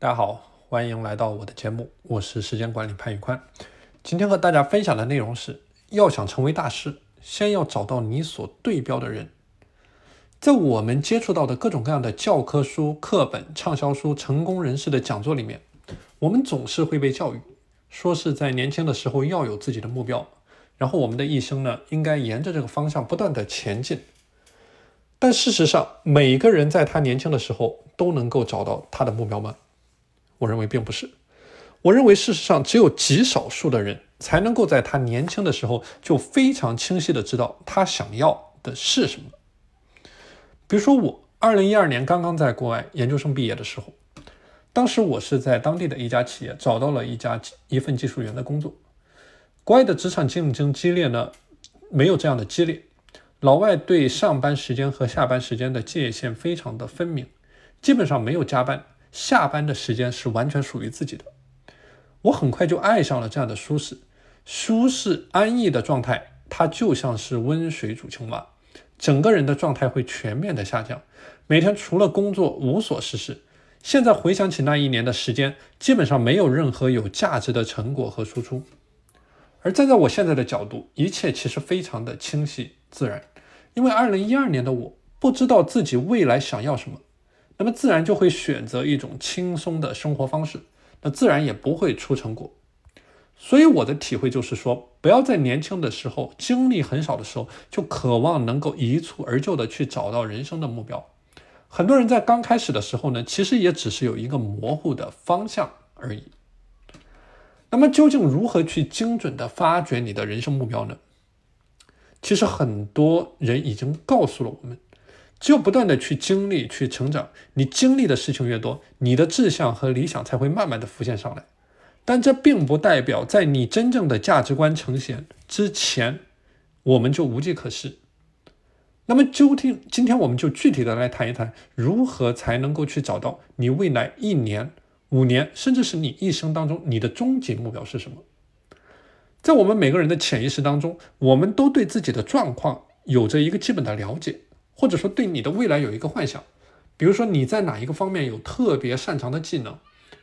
大家好，欢迎来到我的节目，我是时间管理潘宇宽。今天和大家分享的内容是：要想成为大师，先要找到你所对标的人。在我们接触到的各种各样的教科书、课本、畅销书、成功人士的讲座里面，我们总是会被教育，说是在年轻的时候要有自己的目标，然后我们的一生呢，应该沿着这个方向不断的前进。但事实上，每个人在他年轻的时候都能够找到他的目标吗？我认为并不是，我认为事实上只有极少数的人才能够在他年轻的时候就非常清晰的知道他想要的是什么。比如说我，二零一二年刚刚在国外研究生毕业的时候，当时我是在当地的一家企业找到了一家一份技术员的工作。国外的职场竞争激烈呢，没有这样的激烈，老外对上班时间和下班时间的界限非常的分明，基本上没有加班。下班的时间是完全属于自己的，我很快就爱上了这样的舒适、舒适安逸的状态。它就像是温水煮青蛙，整个人的状态会全面的下降。每天除了工作无所事事。现在回想起那一年的时间，基本上没有任何有价值的成果和输出。而站在我现在的角度，一切其实非常的清晰自然，因为二零一二年的我不知道自己未来想要什么。那么自然就会选择一种轻松的生活方式，那自然也不会出成果。所以我的体会就是说，不要在年轻的时候、精力很少的时候，就渴望能够一蹴而就的去找到人生的目标。很多人在刚开始的时候呢，其实也只是有一个模糊的方向而已。那么究竟如何去精准的发掘你的人生目标呢？其实很多人已经告诉了我们。只有不断的去经历、去成长，你经历的事情越多，你的志向和理想才会慢慢的浮现上来。但这并不代表在你真正的价值观呈现之前，我们就无计可施。那么，究竟今天我们就具体的来谈一谈，如何才能够去找到你未来一年、五年，甚至是你一生当中你的终极目标是什么？在我们每个人的潜意识当中，我们都对自己的状况有着一个基本的了解。或者说对你的未来有一个幻想，比如说你在哪一个方面有特别擅长的技能，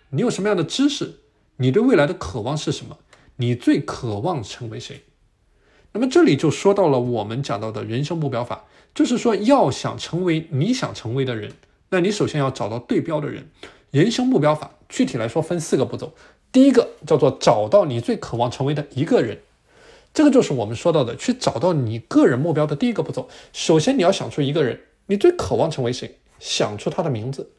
你有什么样的知识，你对未来的渴望是什么？你最渴望成为谁？那么这里就说到了我们讲到的人生目标法，就是说要想成为你想成为的人，那你首先要找到对标的人。人生目标法具体来说分四个步骤，第一个叫做找到你最渴望成为的一个人。这个就是我们说到的，去找到你个人目标的第一个步骤。首先，你要想出一个人，你最渴望成为谁，想出他的名字。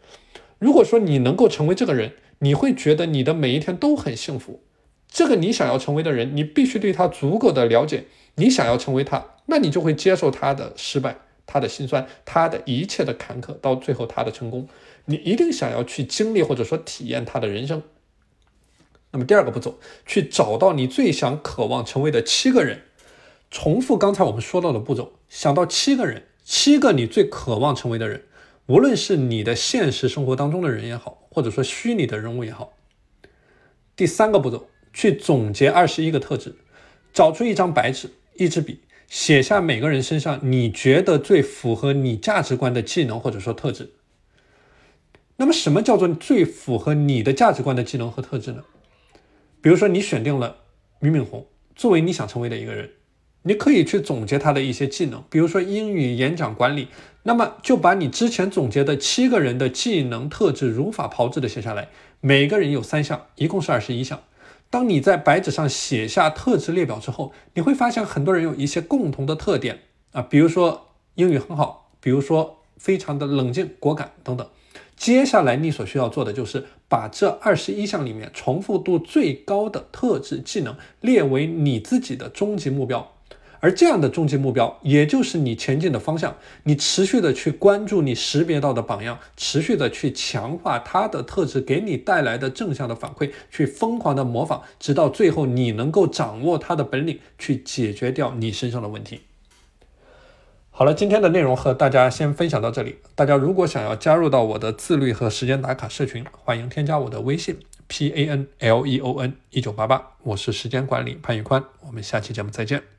如果说你能够成为这个人，你会觉得你的每一天都很幸福。这个你想要成为的人，你必须对他足够的了解。你想要成为他，那你就会接受他的失败、他的心酸、他的一切的坎坷，到最后他的成功。你一定想要去经历或者说体验他的人生。那么第二个步骤，去找到你最想、渴望成为的七个人。重复刚才我们说到的步骤，想到七个人，七个你最渴望成为的人，无论是你的现实生活当中的人也好，或者说虚拟的人物也好。第三个步骤，去总结二十一个特质，找出一张白纸、一支笔，写下每个人身上你觉得最符合你价值观的技能或者说特质。那么，什么叫做最符合你的价值观的技能和特质呢？比如说，你选定了俞敏洪作为你想成为的一个人，你可以去总结他的一些技能，比如说英语演讲管理。那么，就把你之前总结的七个人的技能特质如法炮制的写下来，每个人有三项，一共是二十一项。当你在白纸上写下特质列表之后，你会发现很多人有一些共同的特点啊，比如说英语很好，比如说非常的冷静果敢等等。接下来你所需要做的就是把这二十一项里面重复度最高的特质技能列为你自己的终极目标，而这样的终极目标也就是你前进的方向。你持续的去关注你识别到的榜样，持续的去强化它的特质给你带来的正向的反馈，去疯狂的模仿，直到最后你能够掌握它的本领，去解决掉你身上的问题。好了，今天的内容和大家先分享到这里。大家如果想要加入到我的自律和时间打卡社群，欢迎添加我的微信 p a n l e o n 一九八八，我是时间管理潘宇宽。我们下期节目再见。